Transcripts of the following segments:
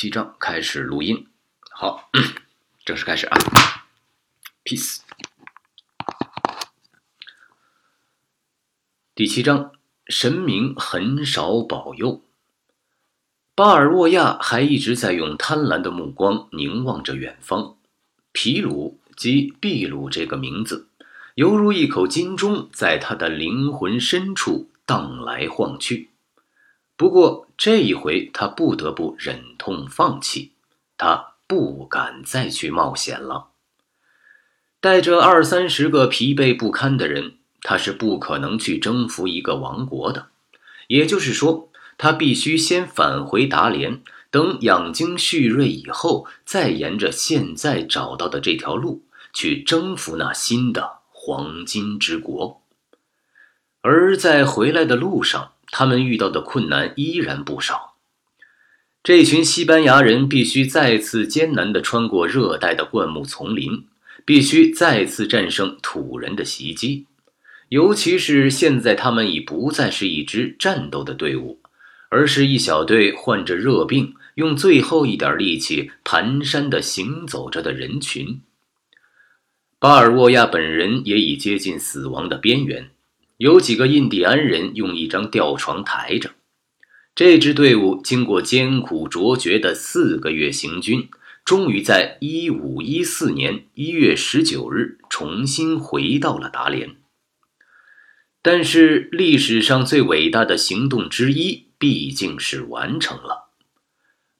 七章开始录音，好，正式开始啊，peace。第七章，神明很少保佑。巴尔沃亚还一直在用贪婪的目光凝望着远方，皮鲁即秘鲁这个名字，犹如一口金钟，在他的灵魂深处荡来晃去。不过这一回，他不得不忍痛放弃，他不敢再去冒险了。带着二三十个疲惫不堪的人，他是不可能去征服一个王国的。也就是说，他必须先返回达连，等养精蓄锐以后，再沿着现在找到的这条路去征服那新的黄金之国。而在回来的路上，他们遇到的困难依然不少。这群西班牙人必须再次艰难地穿过热带的灌木丛林，必须再次战胜土人的袭击。尤其是现在，他们已不再是一支战斗的队伍，而是一小队患着热病、用最后一点力气蹒跚地行走着的人群。巴尔沃亚本人也已接近死亡的边缘。有几个印第安人用一张吊床抬着这支队伍，经过艰苦卓绝的四个月行军，终于在一五一四年一月十九日重新回到了达连。但是，历史上最伟大的行动之一毕竟是完成了。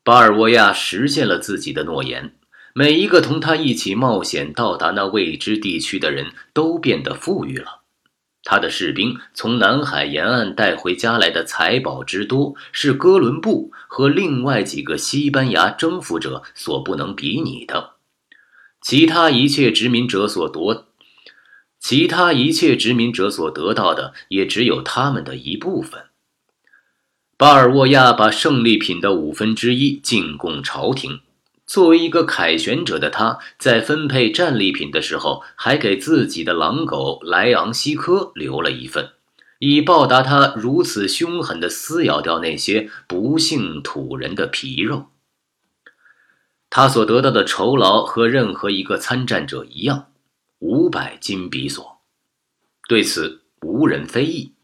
巴尔沃亚实现了自己的诺言，每一个同他一起冒险到达那未知地区的人都变得富裕了。他的士兵从南海沿岸带回家来的财宝之多，是哥伦布和另外几个西班牙征服者所不能比拟的。其他一切殖民者所夺，其他一切殖民者所得到的，也只有他们的一部分。巴尔沃亚把胜利品的五分之一进贡朝廷。作为一个凯旋者的他，在分配战利品的时候，还给自己的狼狗莱昂西科留了一份，以报答他如此凶狠地撕咬掉那些不幸土人的皮肉。他所得到的酬劳和任何一个参战者一样，五百金比索。对此无人非议。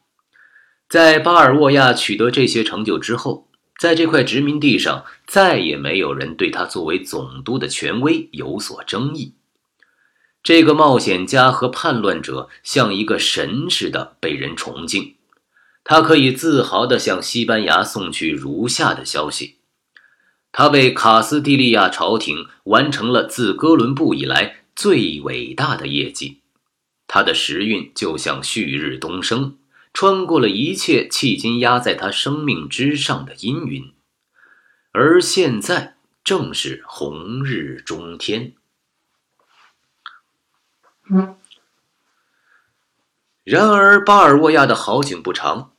在巴尔沃亚取得这些成就之后。在这块殖民地上，再也没有人对他作为总督的权威有所争议。这个冒险家和叛乱者像一个神似的被人崇敬。他可以自豪地向西班牙送去如下的消息：他为卡斯蒂利亚朝廷完成了自哥伦布以来最伟大的业绩。他的时运就像旭日东升。穿过了一切迄今压在他生命之上的阴云，而现在正是红日中天。然而，巴尔沃亚的好景不长。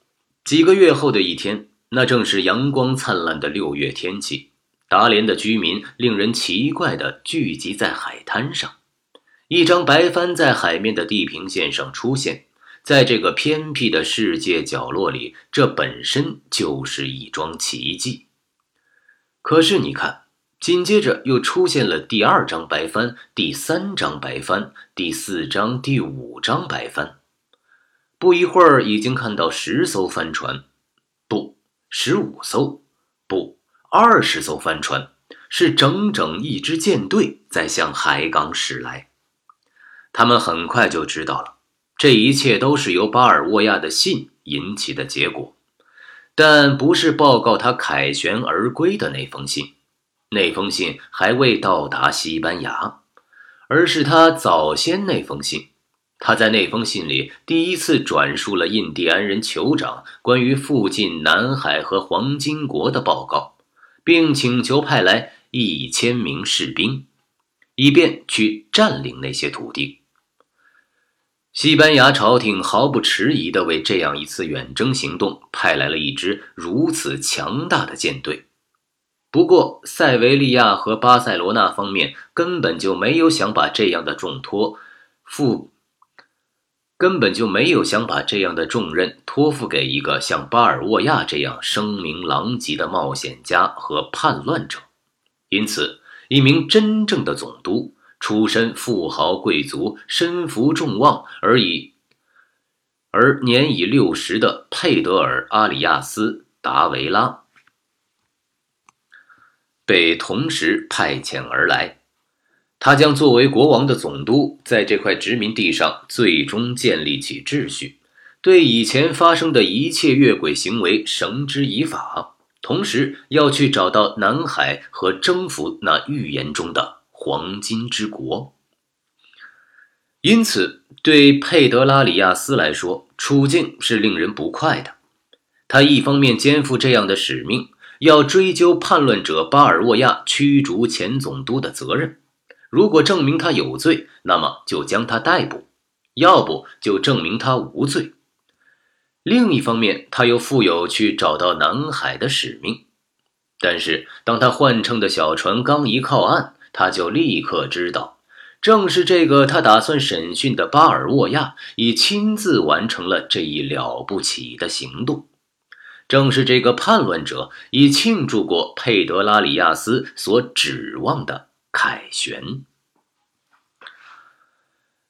几个月后的一天，那正是阳光灿烂的六月天气。达连的居民令人奇怪的聚集在海滩上，一张白帆在海面的地平线上出现。在这个偏僻的世界角落里，这本身就是一桩奇迹。可是你看，紧接着又出现了第二张白帆、第三张白帆、第四张、第五张白帆。不一会儿，已经看到十艘帆船，不，十五艘，不，二十艘帆船，是整整一支舰队在向海港驶来。他们很快就知道了。这一切都是由巴尔沃亚的信引起的结果，但不是报告他凯旋而归的那封信。那封信还未到达西班牙，而是他早先那封信。他在那封信里第一次转述了印第安人酋长关于附近南海和黄金国的报告，并请求派来一千名士兵，以便去占领那些土地。西班牙朝廷毫不迟疑地为这样一次远征行动派来了一支如此强大的舰队。不过，塞维利亚和巴塞罗那方面根本就没有想把这样的重托付，根本就没有想把这样的重任托付给一个像巴尔沃亚这样声名狼藉的冒险家和叛乱者。因此，一名真正的总督，出身富豪贵族，身负众望，而已，而年已六十的佩德尔·阿里亚斯·达维拉，被同时派遣而来。他将作为国王的总督，在这块殖民地上最终建立起秩序，对以前发生的一切越轨行为绳之以法。同时要去找到南海和征服那预言中的黄金之国。因此，对佩德拉里亚斯来说，处境是令人不快的。他一方面肩负这样的使命，要追究叛乱者巴尔沃亚驱逐前总督的责任。如果证明他有罪，那么就将他逮捕；要不就证明他无罪。另一方面，他又负有去找到南海的使命。但是，当他换乘的小船刚一靠岸，他就立刻知道，正是这个他打算审讯的巴尔沃亚已亲自完成了这一了不起的行动。正是这个叛乱者已庆祝过佩德拉里亚斯所指望的。凯旋，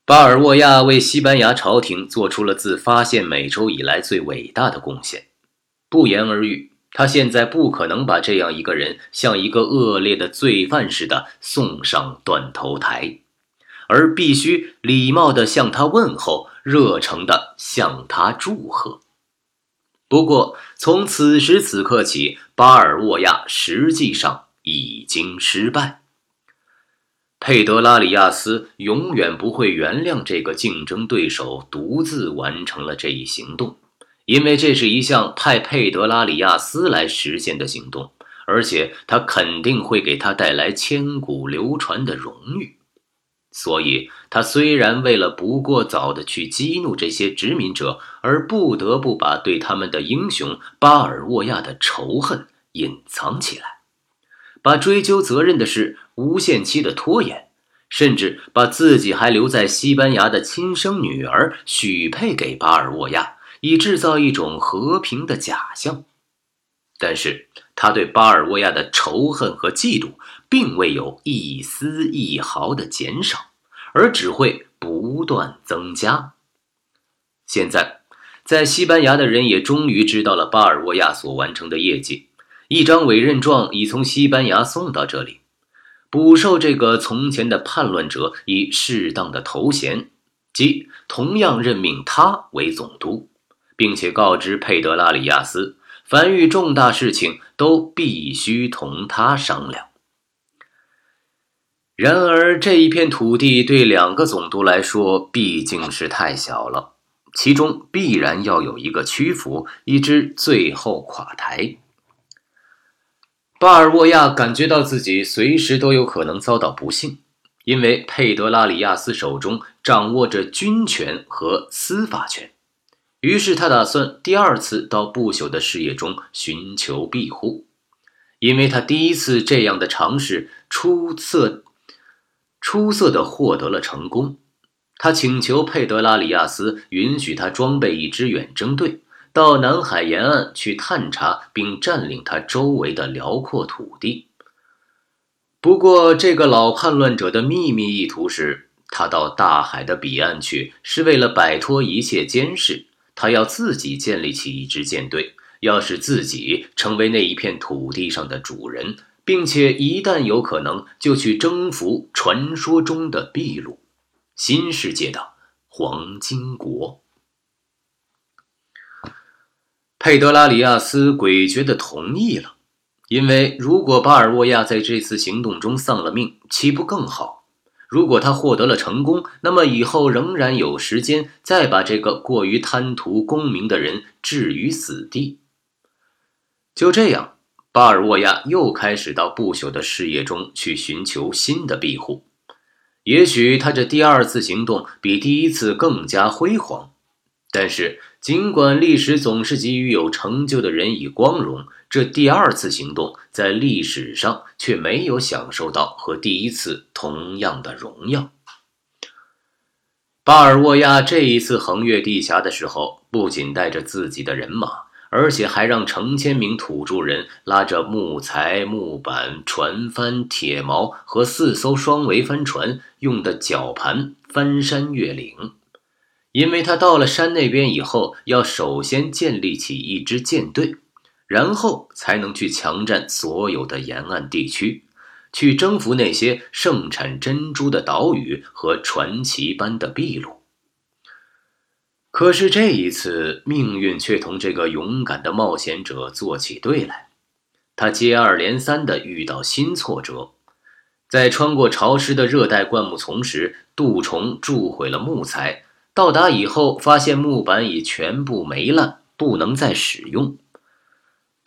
巴尔沃亚为西班牙朝廷做出了自发现美洲以来最伟大的贡献。不言而喻，他现在不可能把这样一个人像一个恶劣的罪犯似的送上断头台，而必须礼貌地向他问候，热诚地向他祝贺。不过，从此时此刻起，巴尔沃亚实际上已经失败。佩德拉里亚斯永远不会原谅这个竞争对手独自完成了这一行动，因为这是一项派佩德拉里亚斯来实现的行动，而且他肯定会给他带来千古流传的荣誉。所以，他虽然为了不过早的去激怒这些殖民者，而不得不把对他们的英雄巴尔沃亚的仇恨隐藏起来。把追究责任的事无限期的拖延，甚至把自己还留在西班牙的亲生女儿许配给巴尔沃亚，以制造一种和平的假象。但是他对巴尔沃亚的仇恨和嫉妒并未有一丝一毫的减少，而只会不断增加。现在，在西班牙的人也终于知道了巴尔沃亚所完成的业绩。一张委任状已从西班牙送到这里，补授这个从前的叛乱者以适当的头衔，即同样任命他为总督，并且告知佩德拉里亚斯，凡遇重大事情都必须同他商量。然而，这一片土地对两个总督来说毕竟是太小了，其中必然要有一个屈服，以致最后垮台。巴尔沃亚感觉到自己随时都有可能遭到不幸，因为佩德拉里亚斯手中掌握着军权和司法权。于是他打算第二次到不朽的事业中寻求庇护，因为他第一次这样的尝试出色，出色的获得了成功。他请求佩德拉里亚斯允许他装备一支远征队。到南海沿岸去探查并占领他周围的辽阔土地。不过，这个老叛乱者的秘密意图是，他到大海的彼岸去，是为了摆脱一切监视。他要自己建立起一支舰队，要使自己成为那一片土地上的主人，并且一旦有可能，就去征服传说中的秘鲁，新世界的黄金国。佩德拉里亚斯诡谲的同意了，因为如果巴尔沃亚在这次行动中丧了命，岂不更好？如果他获得了成功，那么以后仍然有时间再把这个过于贪图功名的人置于死地。就这样，巴尔沃亚又开始到不朽的事业中去寻求新的庇护。也许他这第二次行动比第一次更加辉煌。但是，尽管历史总是给予有成就的人以光荣，这第二次行动在历史上却没有享受到和第一次同样的荣耀。巴尔沃亚这一次横越地峡的时候，不仅带着自己的人马，而且还让成千名土著人拉着木材、木板、船帆、铁锚和四艘双桅帆船用的绞盘翻山越岭，因为他到了山那边以后，要首先建立起一支舰队，然后才能去强占所有的沿岸地区，去征服那些盛产珍珠的岛屿和传奇般的秘鲁。可是这一次，命运却同这个勇敢的冒险者做起对来。他接二连三地遇到新挫折，在穿过潮湿的热带灌木丛时，杜虫蛀毁了木材。到达以后，发现木板已全部霉烂，不能再使用。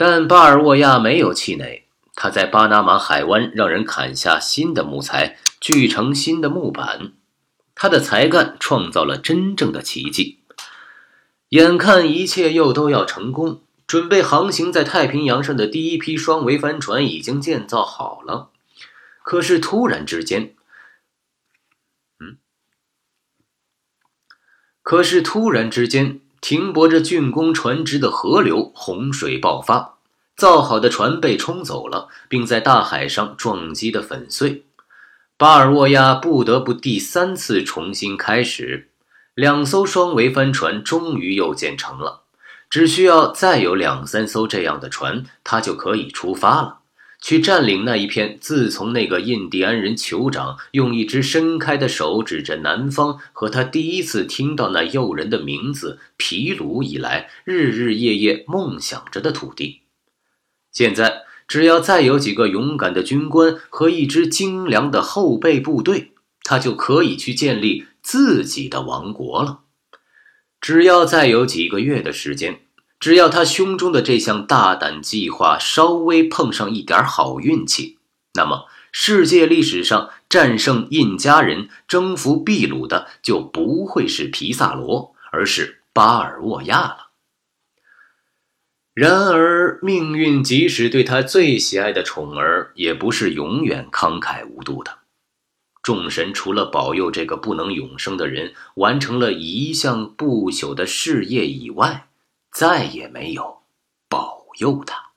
但巴尔沃亚没有气馁，他在巴拿马海湾让人砍下新的木材，锯成新的木板。他的才干创造了真正的奇迹。眼看一切又都要成功，准备航行在太平洋上的第一批双桅帆船已经建造好了。可是突然之间，嗯，可是突然之间，停泊着竣工船只的河流洪水爆发，造好的船被冲走了，并在大海上撞击的粉碎。巴尔沃亚不得不第三次重新开始。两艘双桅帆船终于又建成了，只需要再有两三艘这样的船，他就可以出发了，去占领那一片自从那个印第安人酋长用一只伸开的手指着南方，和他第一次听到那诱人的名字皮鲁以来，日日夜夜梦想着的土地。现在，只要再有几个勇敢的军官和一支精良的后备部队，他就可以去建立。自己的王国了。只要再有几个月的时间，只要他胸中的这项大胆计划稍微碰上一点好运气，那么世界历史上战胜印加人、征服秘鲁的就不会是皮萨罗，而是巴尔沃亚了。然而，命运即使对他最喜爱的宠儿，也不是永远慷慨无度的。众神除了保佑这个不能永生的人完成了一项不朽的事业以外，再也没有保佑他。